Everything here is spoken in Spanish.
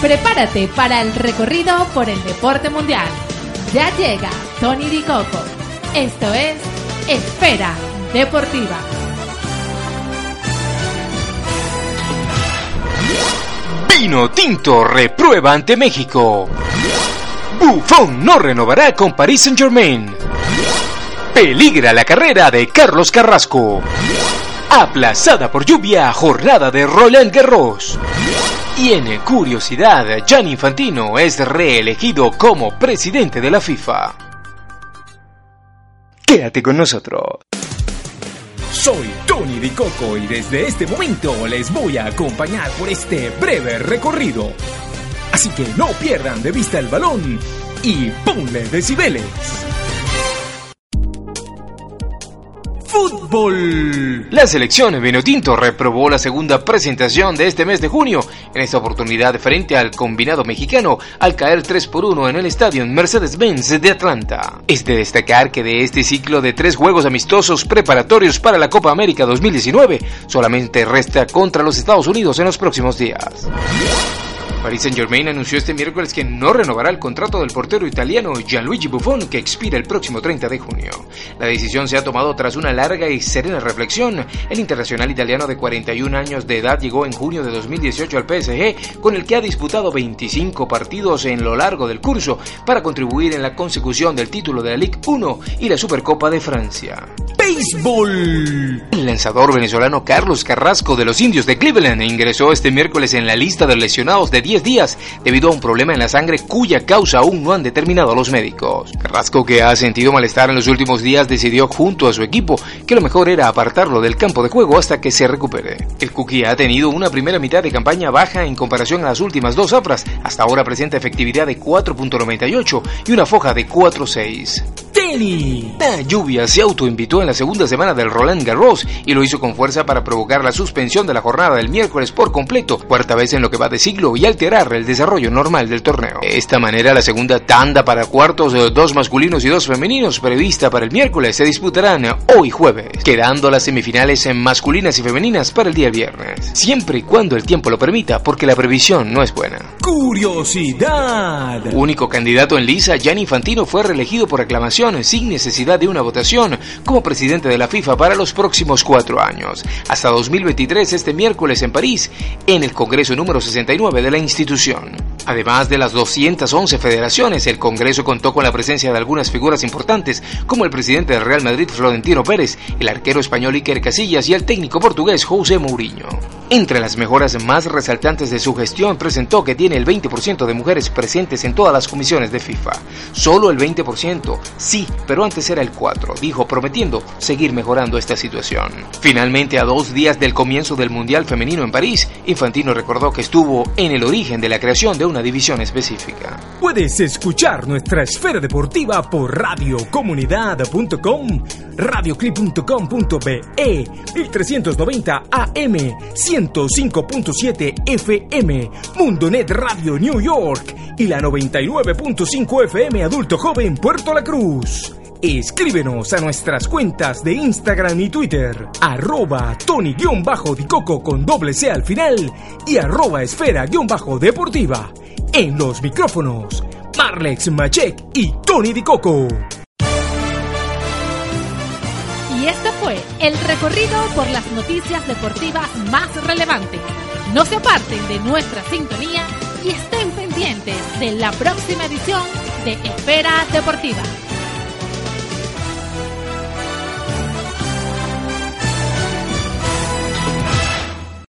Prepárate para el recorrido por el deporte mundial. Ya llega Tony Di Coco. Esto es Esfera Deportiva. Vino Tinto reprueba ante México. Buffon no renovará con Paris Saint Germain. Peligra la carrera de Carlos Carrasco. Aplazada por lluvia, jornada de Roland Garros. Y en curiosidad, Gianni Infantino es reelegido como presidente de la FIFA. Quédate con nosotros. Soy Tony Di Coco y desde este momento les voy a acompañar por este breve recorrido. Así que no pierdan de vista el balón y ponle decibeles. Fútbol. La selección Vinotinto reprobó la segunda presentación de este mes de junio, en esta oportunidad frente al combinado mexicano, al caer 3 por 1 en el estadio Mercedes-Benz de Atlanta. Es de destacar que de este ciclo de tres juegos amistosos preparatorios para la Copa América 2019, solamente resta contra los Estados Unidos en los próximos días. Paris Saint-Germain anunció este miércoles que no renovará el contrato del portero italiano Gianluigi Buffon que expira el próximo 30 de junio. La decisión se ha tomado tras una larga y serena reflexión. El internacional italiano de 41 años de edad llegó en junio de 2018 al PSG, con el que ha disputado 25 partidos en lo largo del curso para contribuir en la consecución del título de la Ligue 1 y la Supercopa de Francia. Béisbol. El lanzador venezolano Carlos Carrasco de los Indios de Cleveland ingresó este miércoles en la lista de lesionados de 10 días debido a un problema en la sangre cuya causa aún no han determinado los médicos. Carrasco, que ha sentido malestar en los últimos días, decidió junto a su equipo que lo mejor era apartarlo del campo de juego hasta que se recupere. El Cookie ha tenido una primera mitad de campaña baja en comparación a las últimas dos afras. Hasta ahora presenta efectividad de 4.98 y una foja de 4.6. La lluvia se autoinvitó en la segunda semana del Roland Garros y lo hizo con fuerza para provocar la suspensión de la jornada del miércoles por completo, cuarta vez en lo que va de siglo y alterar el desarrollo normal del torneo. De esta manera, la segunda tanda para cuartos, de dos masculinos y dos femeninos, prevista para el miércoles, se disputarán hoy jueves, quedando las semifinales en masculinas y femeninas para el día viernes, siempre y cuando el tiempo lo permita, porque la previsión no es buena. Curiosidad. Único candidato en lisa, Gianni Infantino fue reelegido por aclamación sin necesidad de una votación como presidente de la FIFA para los próximos cuatro años, hasta 2023 este miércoles en París, en el Congreso número 69 de la institución. Además de las 211 federaciones, el Congreso contó con la presencia de algunas figuras importantes, como el presidente del Real Madrid Florentino Pérez, el arquero español Iker Casillas y el técnico portugués José Mourinho. Entre las mejoras más resaltantes de su gestión, presentó que tiene el 20% de mujeres presentes en todas las comisiones de FIFA. Solo el 20%, sí, pero antes era el 4%, dijo, prometiendo seguir mejorando esta situación. Finalmente, a dos días del comienzo del Mundial Femenino en París, Infantino recordó que estuvo en el origen de la creación de una división específica. Puedes escuchar nuestra esfera deportiva por radiocomunidad.com, radioclip.com.be, 1390 AM, 105.7 FM, Mundonet Radio New York y la 99.5 FM Adulto Joven Puerto La Cruz. Escríbenos a nuestras cuentas de Instagram y Twitter, arroba Tony-Dicoco con doble C al final y arroba esfera-deportiva. En los micrófonos, Marlex Machek y Tony Dicoco. Fue el recorrido por las noticias deportivas más relevantes. No se aparten de nuestra sintonía y estén pendientes de la próxima edición de Esfera Deportiva.